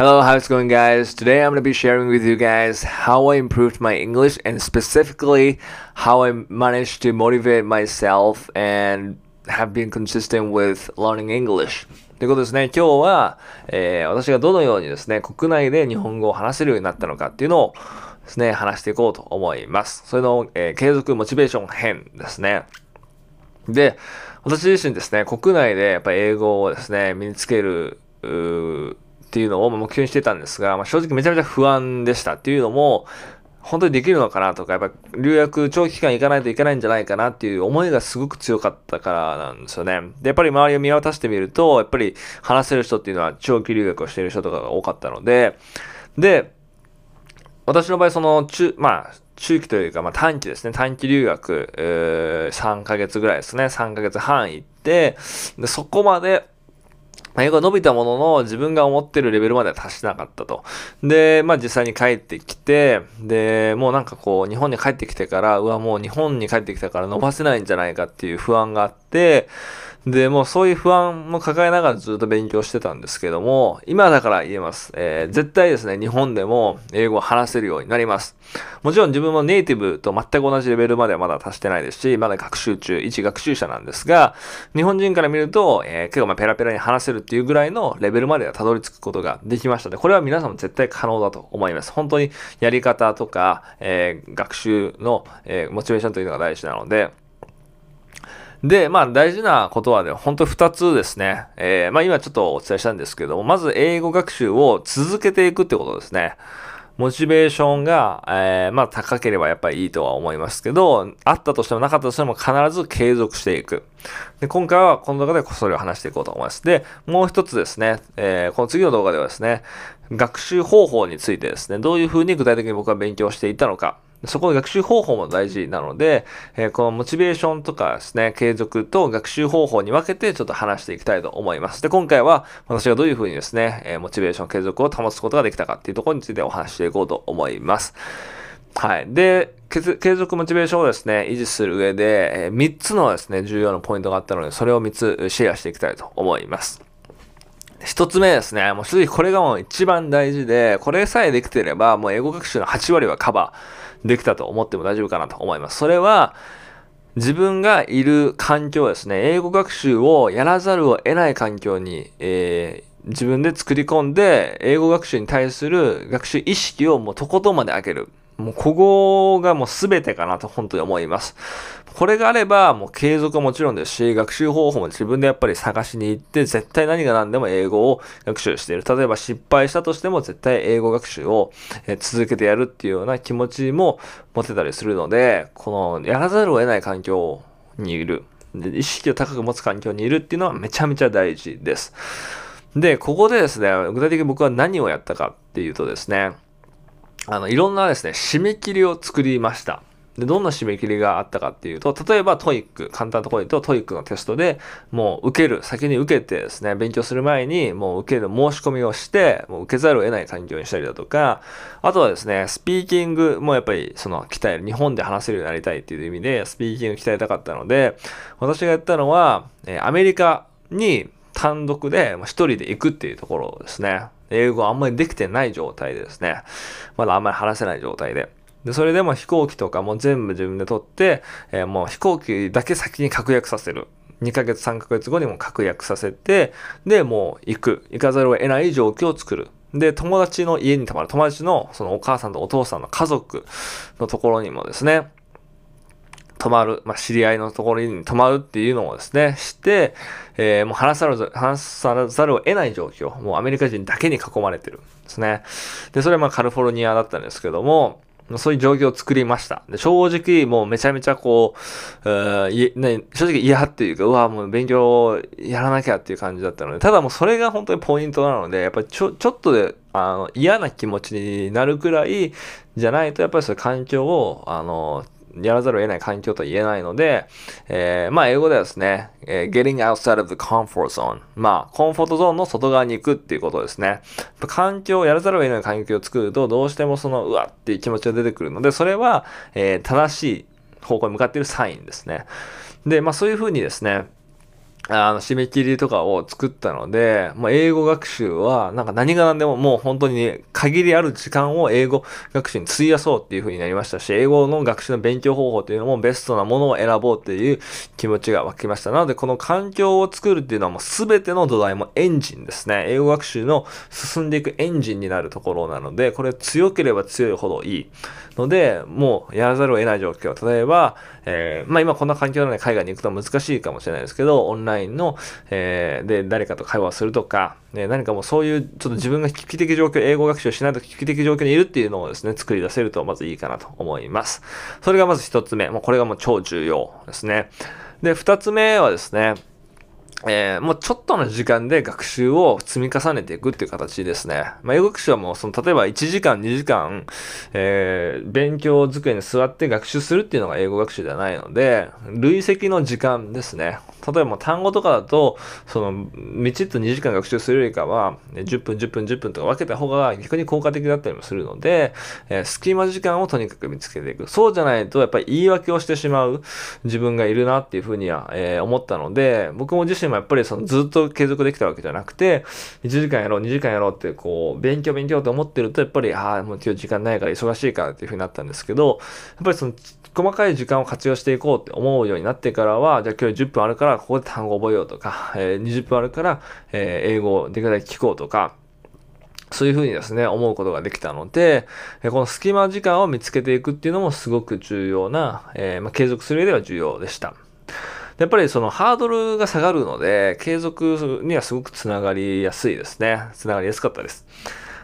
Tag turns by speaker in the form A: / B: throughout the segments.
A: Hello, how's it going, guys? Today I'm going to be sharing with you guys how I improved my English and specifically how I managed to motivate myself and have been consistent with learning English. ということですね、今日は、えー、私がどのようにですね、国内で日本語を話せるようになったのかっていうのをですね、話していこうと思います。それの、えー、継続モチベーション編ですね。で、私自身ですね、国内でやっぱ英語をですね、身につける、っていうのを目標にしてたんですが、まあ、正直めちゃめちゃ不安でしたっていうのも、本当にできるのかなとか、やっぱ留学長期間行かないといけないんじゃないかなっていう思いがすごく強かったからなんですよね。で、やっぱり周りを見渡してみると、やっぱり話せる人っていうのは長期留学をしている人とかが多かったので、で、私の場合、その中、まあ、中期というか、まあ短期ですね。短期留学、えー、3ヶ月ぐらいですね。3ヶ月半行って、で、そこまで、よく伸びたものの自分が思ってるレベルまでは達しなかったと。で、まあ実際に帰ってきて、で、もうなんかこう日本に帰ってきてから、うわ、もう日本に帰ってきたから伸ばせないんじゃないかっていう不安があって、で、もうそういう不安も抱えながらずっと勉強してたんですけども、今だから言えます。えー、絶対ですね、日本でも英語を話せるようになります。もちろん自分もネイティブと全く同じレベルまではまだ達してないですし、まだ学習中、一学習者なんですが、日本人から見ると、えー、結構まあペラペラに話せるっていうぐらいのレベルまではたどり着くことができましたので、これは皆さんも絶対可能だと思います。本当にやり方とか、えー、学習の、えー、モチベーションというのが大事なので、で、まあ大事なことはね、ほんと二つですね。えー、まあ今ちょっとお伝えしたんですけども、まず英語学習を続けていくってことですね。モチベーションが、えー、まあ高ければやっぱりいいとは思いますけど、あったとしてもなかったとしても必ず継続していく。で、今回はこの動画でそれを話していこうと思います。で、もう一つですね、えー、この次の動画ではですね、学習方法についてですね、どういうふうに具体的に僕は勉強していたのか、そこの学習方法も大事なので、えー、このモチベーションとかですね、継続と学習方法に分けてちょっと話していきたいと思います。で、今回は私がどういうふうにですね、えー、モチベーション継続を保つことができたかっていうところについてお話していこうと思います。はい。で、継続モチベーションをですね、維持する上で、えー、3つのですね、重要なポイントがあったので、それを3つシェアしていきたいと思います。一つ目ですね。もう正直これがもう一番大事で、これさえできてれば、もう英語学習の8割はカバーできたと思っても大丈夫かなと思います。それは、自分がいる環境ですね。英語学習をやらざるを得ない環境に、えー、自分で作り込んで、英語学習に対する学習意識をもうとことんまで上げる。もうここがもう全てかなと本当に思います。これがあれば、もう継続はもちろんですし、学習方法も自分でやっぱり探しに行って、絶対何が何でも英語を学習している。例えば失敗したとしても絶対英語学習を続けてやるっていうような気持ちも持てたりするので、このやらざるを得ない環境にいる。意識を高く持つ環境にいるっていうのはめちゃめちゃ大事です。で、ここでですね、具体的に僕は何をやったかっていうとですね、あの、いろんなですね、締め切りを作りました。で、どんな締め切りがあったかっていうと、例えば TOEIC、簡単なところで言うと TOEIC のテストでもう受ける、先に受けてですね、勉強する前にもう受ける申し込みをして、もう受けざるを得ない環境にしたりだとか、あとはですね、スピーキングもやっぱりその鍛える、日本で話せるようになりたいっていう意味で、スピーキング鍛えたかったので、私がやったのは、えアメリカに単独で一人で行くっていうところですね。英語あんまりできてない状態でですね。まだあんまり話せない状態で。で、それでも飛行機とかも全部自分で取って、えー、もう飛行機だけ先に確約させる。2ヶ月、3ヶ月後にも確約させて、で、もう行く。行かざるを得ない状況を作る。で、友達の家に泊まる。友達のそのお母さんとお父さんの家族のところにもですね、泊まる、まあ、知り合いのところに泊まるっていうのをですね、して、えー、もう話さる、話さざるを得ない状況。もうアメリカ人だけに囲まれてるんですね。で、それはまあカリフォルニアだったんですけども、そういう状況を作りました。で正直、もうめちゃめちゃこう、えね、正直嫌っていうか、うわ、もう勉強やらなきゃっていう感じだったので、ただもうそれが本当にポイントなので、やっぱりちょ、ちょっとで、あの、嫌な気持ちになるくらいじゃないと、やっぱりそういう環境を、あの、やらざるを得ない環境とは言えないので、えー、まあ英語ではですね、えー、getting outside of the comfort zone。まあ、コンフォートゾーンの外側に行くっていうことですね。環境をやらざるを得ない環境を作ると、どうしてもその、うわっていう気持ちが出てくるので、それは、えー、正しい方向に向かっているサインですね。で、まあそういうふうにですね、あの、締め切りとかを作ったので、まあ、英語学習は、なんか何が何でももう本当に限りある時間を英語学習に費やそうっていう風になりましたし、英語の学習の勉強方法っていうのもベストなものを選ぼうっていう気持ちが湧きました。なので、この環境を作るっていうのはもう全ての土台もエンジンですね。英語学習の進んでいくエンジンになるところなので、これ強ければ強いほどいい。ので、もうやらざるを得ない状況。例えば、えー、まあ今こんな環境なので海外に行くと難しいかもしれないですけど、オンラインの、えー、で、誰かと会話をするとか、ね、何かもうそういう、ちょっと自分が危機的状況、英語学習をしないと危機的状況にいるっていうのをですね、作り出せるとまずいいかなと思います。それがまず一つ目。もうこれがもう超重要ですね。で、二つ目はですね、えー、もうちょっとの時間で学習を積み重ねていくっていう形ですね。まあ、英語学習はもう、その、例えば1時間、2時間、えー、勉強机に座って学習するっていうのが英語学習ではないので、累積の時間ですね。例えば単語とかだと、その、みちっと2時間学習するよりかは、10分、10分、10分とか分けた方が逆に効果的だったりもするので、えー、隙間時間をとにかく見つけていく。そうじゃないと、やっぱり言い訳をしてしまう自分がいるなっていうふうには、えー、思ったので、僕も自身もやっぱりそのずっと継続できたわけじゃなくて、1時間やろう、2時間やろうって、こう、勉強勉強って思ってると、やっぱり、ああ、もう今日時間ないから忙しいからっていうふうになったんですけど、やっぱりその、細かい時間を活用していこうって思うようになってからは、じゃあ今日10分あるから、ここで単語覚えようとか、えー、20分あるから、えー、英語をできるだけ聞こうとか、そういうふうにですね、思うことができたので、この隙間時間を見つけていくっていうのもすごく重要な、えー、まあ、継続する上では重要でした。やっぱりそのハードルが下がるので、継続にはすごくつながりやすいですね。つながりやすかったです。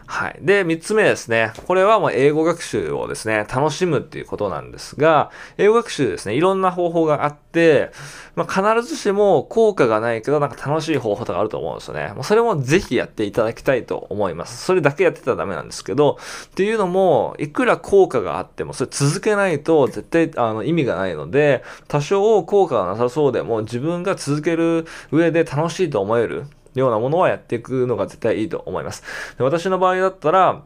A: はい。で、三つ目ですね。これはもう英語学習をですね、楽しむっていうことなんですが、英語学習ですね、いろんな方法があって、まあ、必ずしも効果がないけど、なんか楽しい方法とかあると思うんですよね。もうそれもぜひやっていただきたいと思います。それだけやってたらダメなんですけど、っていうのも、いくら効果があっても、それ続けないと絶対あの意味がないので、多少効果がなさそうでも、自分が続ける上で楽しいと思える。ようなものはやっていくのが絶対いいと思います。で私の場合だったら、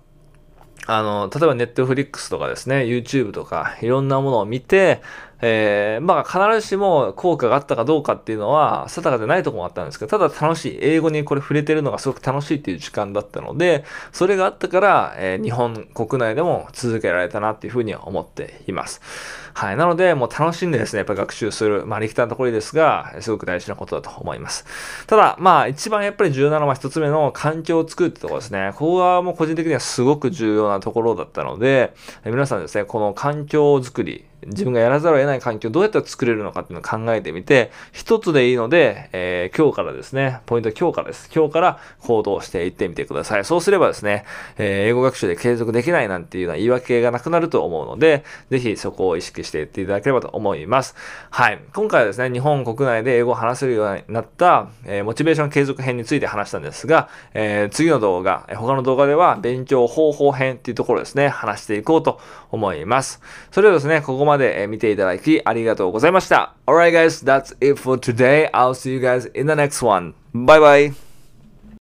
A: あの、例えばネットフリックスとかですね、YouTube とかいろんなものを見て、えー、まあ必ずしも効果があったかどうかっていうのは定かでないとこもあったんですけど、ただ楽しい。英語にこれ触れてるのがすごく楽しいっていう時間だったので、それがあったから、えー、日本国内でも続けられたなっていうふうに思っています。はい。なので、もう楽しんでですね、やっぱ学習する、まあ、力点のところですが、すごく大事なことだと思います。ただ、まあ、一番やっぱり重要なのは一つ目の環境を作るってところですね。ここはもう個人的にはすごく重要なところだったので、皆さんですね、この環境づくり、自分がやらざるを得ない環境をどうやって作れるのかっていうのを考えてみて、一つでいいので、えー、今日からですね、ポイントは今日からです。今日から行動していってみてください。そうすればですね、えー、英語学習で継続できないなんていうような言い訳がなくなると思うので、ぜひそこを意識していっていただければと思います。はい。今回はですね、日本国内で英語を話せるようになった、えー、モチベーション継続編について話したんですが、えー、次の動画、他の動画では勉強方法編っていうところですね、話していこうと思います。それではですね、ここまで見ていただきありがとうございました。Alright guys, that's it for today. I'll see you guys in the next one. Bye bye.